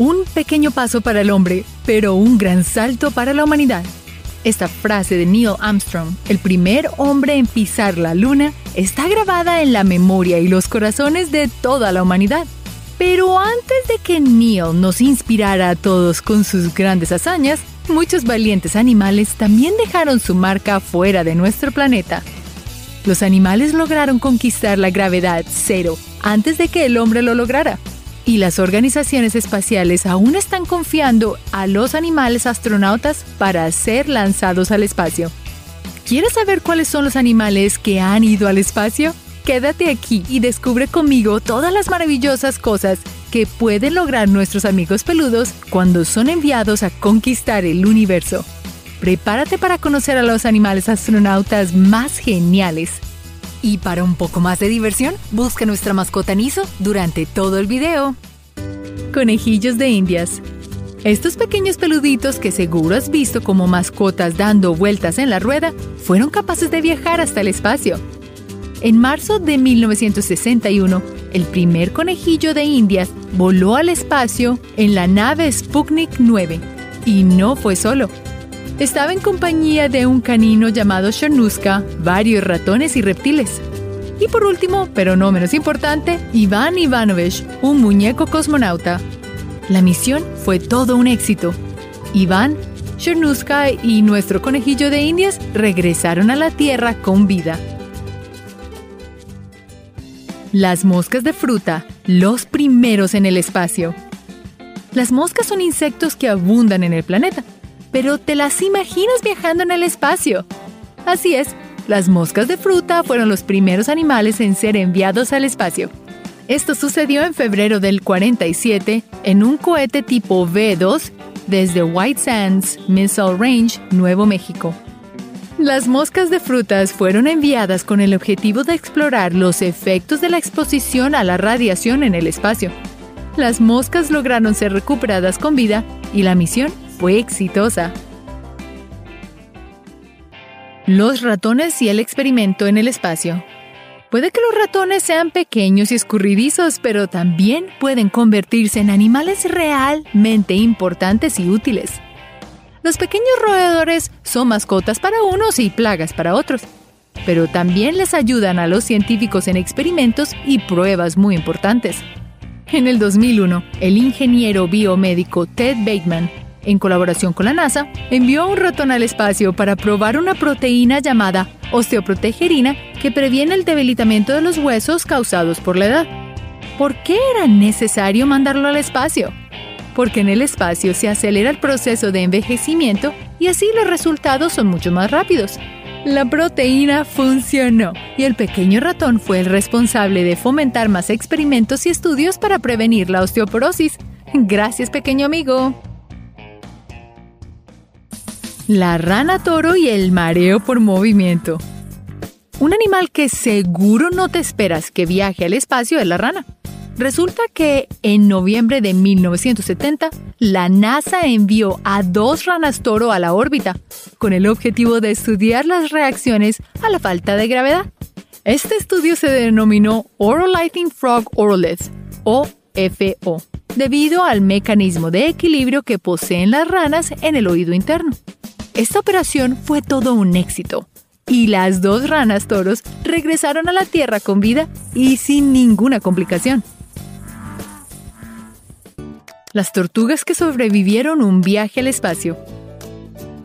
Un pequeño paso para el hombre, pero un gran salto para la humanidad. Esta frase de Neil Armstrong, el primer hombre en pisar la luna, está grabada en la memoria y los corazones de toda la humanidad. Pero antes de que Neil nos inspirara a todos con sus grandes hazañas, muchos valientes animales también dejaron su marca fuera de nuestro planeta. Los animales lograron conquistar la gravedad cero antes de que el hombre lo lograra y las organizaciones espaciales aún están confiando a los animales astronautas para ser lanzados al espacio. ¿Quieres saber cuáles son los animales que han ido al espacio? Quédate aquí y descubre conmigo todas las maravillosas cosas que pueden lograr nuestros amigos peludos cuando son enviados a conquistar el universo. Prepárate para conocer a los animales astronautas más geniales. Y para un poco más de diversión, busca nuestra mascota Niso durante todo el video. Conejillos de Indias. Estos pequeños peluditos que seguro has visto como mascotas dando vueltas en la rueda, fueron capaces de viajar hasta el espacio. En marzo de 1961, el primer conejillo de Indias voló al espacio en la nave Sputnik 9. Y no fue solo. Estaba en compañía de un canino llamado Chernuska, varios ratones y reptiles. Y por último, pero no menos importante, Iván Ivanovich, un muñeco cosmonauta. La misión fue todo un éxito. Iván, Chernuska y nuestro conejillo de indias regresaron a la Tierra con vida. Las moscas de fruta, los primeros en el espacio. Las moscas son insectos que abundan en el planeta pero te las imaginas viajando en el espacio. Así es, las moscas de fruta fueron los primeros animales en ser enviados al espacio. Esto sucedió en febrero del 47 en un cohete tipo V2 desde White Sands Missile Range, Nuevo México. Las moscas de frutas fueron enviadas con el objetivo de explorar los efectos de la exposición a la radiación en el espacio. Las moscas lograron ser recuperadas con vida y la misión fue exitosa. Los ratones y el experimento en el espacio. Puede que los ratones sean pequeños y escurridizos, pero también pueden convertirse en animales realmente importantes y útiles. Los pequeños roedores son mascotas para unos y plagas para otros, pero también les ayudan a los científicos en experimentos y pruebas muy importantes. En el 2001, el ingeniero biomédico Ted Bateman en colaboración con la NASA, envió a un ratón al espacio para probar una proteína llamada osteoprotegerina que previene el debilitamiento de los huesos causados por la edad. ¿Por qué era necesario mandarlo al espacio? Porque en el espacio se acelera el proceso de envejecimiento y así los resultados son mucho más rápidos. La proteína funcionó y el pequeño ratón fue el responsable de fomentar más experimentos y estudios para prevenir la osteoporosis. Gracias, pequeño amigo. La rana toro y el mareo por movimiento. Un animal que seguro no te esperas que viaje al espacio es la rana. Resulta que en noviembre de 1970, la NASA envió a dos ranas toro a la órbita, con el objetivo de estudiar las reacciones a la falta de gravedad. Este estudio se denominó Orolithing Frog Oroliths, o FO, debido al mecanismo de equilibrio que poseen las ranas en el oído interno. Esta operación fue todo un éxito y las dos ranas toros regresaron a la Tierra con vida y sin ninguna complicación. Las tortugas que sobrevivieron un viaje al espacio.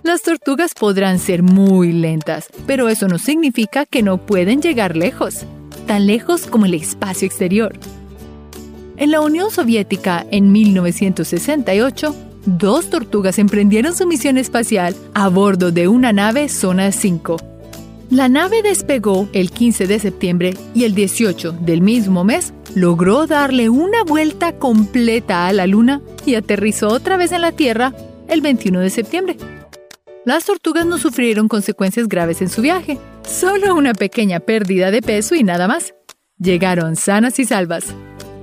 Las tortugas podrán ser muy lentas, pero eso no significa que no pueden llegar lejos, tan lejos como el espacio exterior. En la Unión Soviética, en 1968, dos tortugas emprendieron su misión espacial a bordo de una nave Zona 5. La nave despegó el 15 de septiembre y el 18 del mismo mes logró darle una vuelta completa a la Luna y aterrizó otra vez en la Tierra el 21 de septiembre. Las tortugas no sufrieron consecuencias graves en su viaje, solo una pequeña pérdida de peso y nada más. Llegaron sanas y salvas.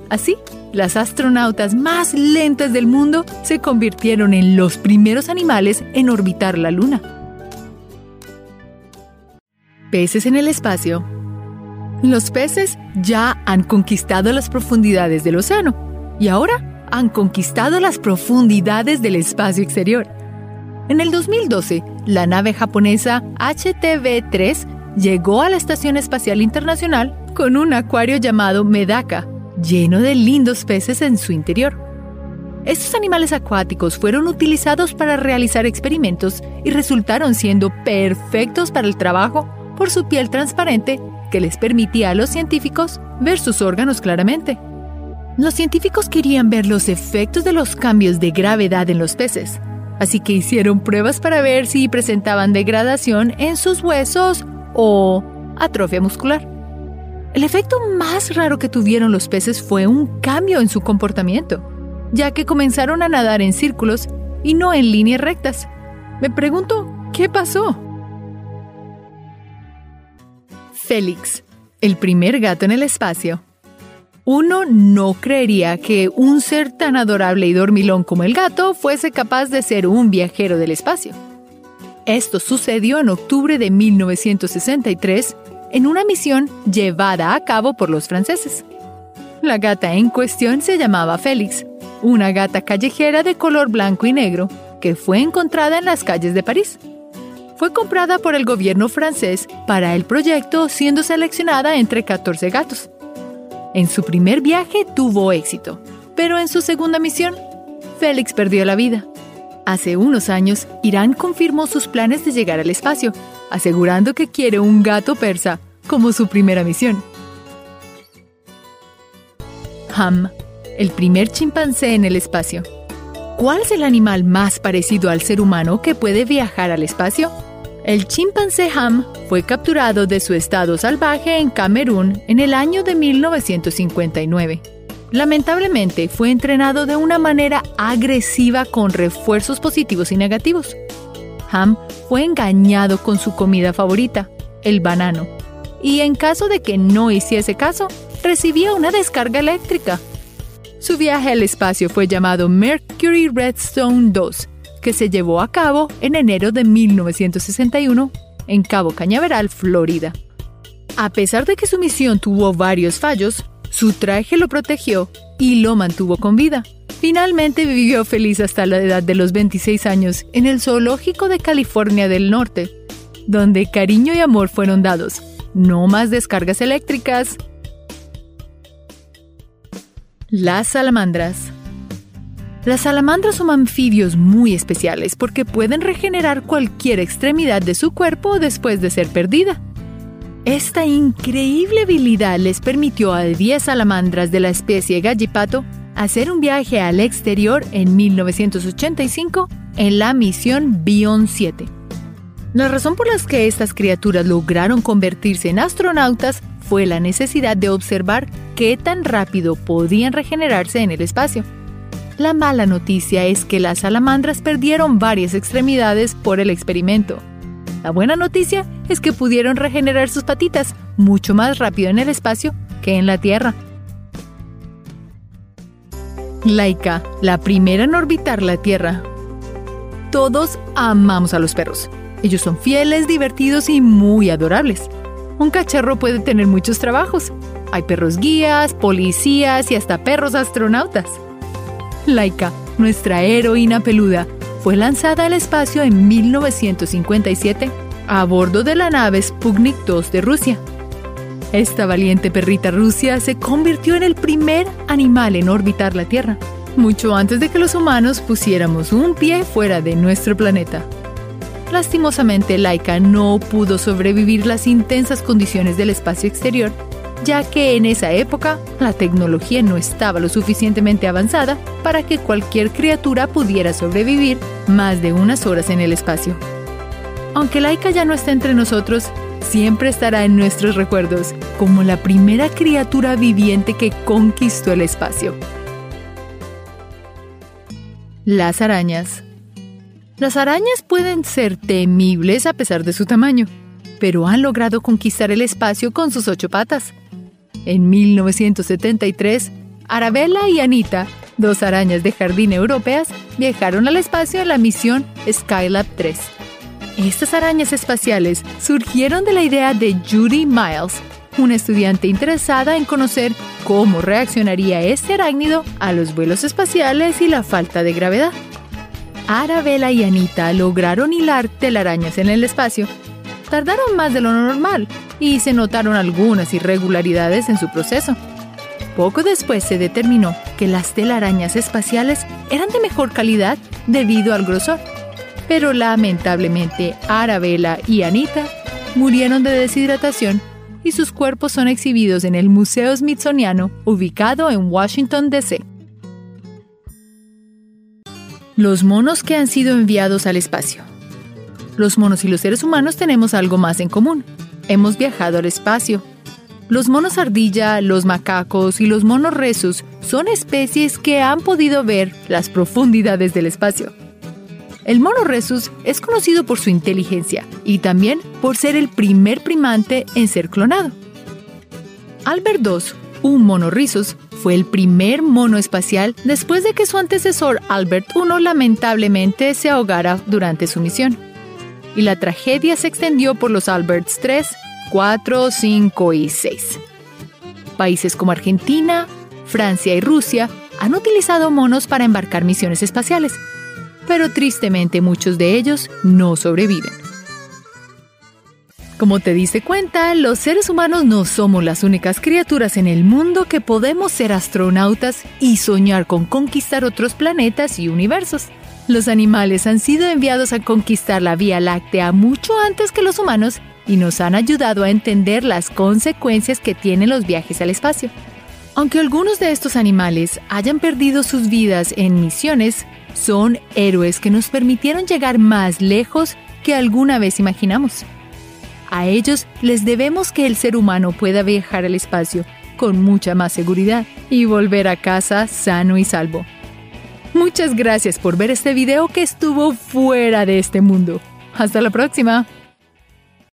Así, las astronautas más lentas del mundo se convirtieron en los primeros animales en orbitar la Luna. Peces en el espacio. Los peces ya han conquistado las profundidades del océano y ahora han conquistado las profundidades del espacio exterior. En el 2012, la nave japonesa HTV-3 llegó a la Estación Espacial Internacional con un acuario llamado Medaka, lleno de lindos peces en su interior. Estos animales acuáticos fueron utilizados para realizar experimentos y resultaron siendo perfectos para el trabajo por su piel transparente que les permitía a los científicos ver sus órganos claramente. Los científicos querían ver los efectos de los cambios de gravedad en los peces, así que hicieron pruebas para ver si presentaban degradación en sus huesos o atrofia muscular. El efecto más raro que tuvieron los peces fue un cambio en su comportamiento, ya que comenzaron a nadar en círculos y no en líneas rectas. Me pregunto, ¿qué pasó? Félix, el primer gato en el espacio. Uno no creería que un ser tan adorable y dormilón como el gato fuese capaz de ser un viajero del espacio. Esto sucedió en octubre de 1963 en una misión llevada a cabo por los franceses. La gata en cuestión se llamaba Félix, una gata callejera de color blanco y negro que fue encontrada en las calles de París. Fue comprada por el gobierno francés para el proyecto siendo seleccionada entre 14 gatos. En su primer viaje tuvo éxito, pero en su segunda misión, Félix perdió la vida. Hace unos años, Irán confirmó sus planes de llegar al espacio, asegurando que quiere un gato persa como su primera misión. Ham, el primer chimpancé en el espacio. ¿Cuál es el animal más parecido al ser humano que puede viajar al espacio? El chimpancé Ham fue capturado de su estado salvaje en Camerún en el año de 1959. Lamentablemente fue entrenado de una manera agresiva con refuerzos positivos y negativos. Fue engañado con su comida favorita, el banano, y en caso de que no hiciese caso, recibía una descarga eléctrica. Su viaje al espacio fue llamado Mercury Redstone 2 que se llevó a cabo en enero de 1961 en Cabo Cañaveral, Florida. A pesar de que su misión tuvo varios fallos, su traje lo protegió y lo mantuvo con vida. Finalmente vivió feliz hasta la edad de los 26 años en el Zoológico de California del Norte, donde cariño y amor fueron dados. No más descargas eléctricas. Las salamandras. Las salamandras son anfibios muy especiales porque pueden regenerar cualquier extremidad de su cuerpo después de ser perdida. Esta increíble habilidad les permitió a 10 salamandras de la especie Gallipato hacer un viaje al exterior en 1985 en la misión Bion 7. La razón por la que estas criaturas lograron convertirse en astronautas fue la necesidad de observar qué tan rápido podían regenerarse en el espacio. La mala noticia es que las salamandras perdieron varias extremidades por el experimento. La buena noticia es que pudieron regenerar sus patitas mucho más rápido en el espacio que en la Tierra. Laika, la primera en orbitar la Tierra. Todos amamos a los perros. Ellos son fieles, divertidos y muy adorables. Un cacharro puede tener muchos trabajos. Hay perros guías, policías y hasta perros astronautas. Laika, nuestra heroína peluda, fue lanzada al espacio en 1957 a bordo de la nave Sputnik 2 de Rusia. Esta valiente perrita rusia se convirtió en el primer animal en orbitar la Tierra, mucho antes de que los humanos pusiéramos un pie fuera de nuestro planeta. Lastimosamente, Laika no pudo sobrevivir las intensas condiciones del espacio exterior ya que en esa época la tecnología no estaba lo suficientemente avanzada para que cualquier criatura pudiera sobrevivir más de unas horas en el espacio. Aunque Laika ya no está entre nosotros, siempre estará en nuestros recuerdos como la primera criatura viviente que conquistó el espacio. Las arañas. Las arañas pueden ser temibles a pesar de su tamaño, pero han logrado conquistar el espacio con sus ocho patas. En 1973, Arabella y Anita, dos arañas de jardín europeas, viajaron al espacio en la misión Skylab 3. Estas arañas espaciales surgieron de la idea de Judy Miles, una estudiante interesada en conocer cómo reaccionaría este arácnido a los vuelos espaciales y la falta de gravedad. Arabella y Anita lograron hilar telarañas en el espacio. Tardaron más de lo normal y se notaron algunas irregularidades en su proceso. Poco después se determinó que las telarañas espaciales eran de mejor calidad debido al grosor. Pero lamentablemente Arabella y Anita murieron de deshidratación y sus cuerpos son exhibidos en el Museo Smithsoniano ubicado en Washington, D.C. Los monos que han sido enviados al espacio. Los monos y los seres humanos tenemos algo más en común. Hemos viajado al espacio. Los monos ardilla, los macacos y los monos resus son especies que han podido ver las profundidades del espacio. El mono Rhesus es conocido por su inteligencia y también por ser el primer primante en ser clonado. Albert II, un mono Rhesus, fue el primer mono espacial después de que su antecesor Albert I lamentablemente se ahogara durante su misión. Y la tragedia se extendió por los Alberts 3, 4, 5 y 6. Países como Argentina, Francia y Rusia han utilizado monos para embarcar misiones espaciales, pero tristemente muchos de ellos no sobreviven. Como te diste cuenta, los seres humanos no somos las únicas criaturas en el mundo que podemos ser astronautas y soñar con conquistar otros planetas y universos. Los animales han sido enviados a conquistar la Vía Láctea mucho antes que los humanos y nos han ayudado a entender las consecuencias que tienen los viajes al espacio. Aunque algunos de estos animales hayan perdido sus vidas en misiones, son héroes que nos permitieron llegar más lejos que alguna vez imaginamos. A ellos les debemos que el ser humano pueda viajar al espacio con mucha más seguridad y volver a casa sano y salvo. Muchas gracias por ver este video que estuvo fuera de este mundo. Hasta la próxima.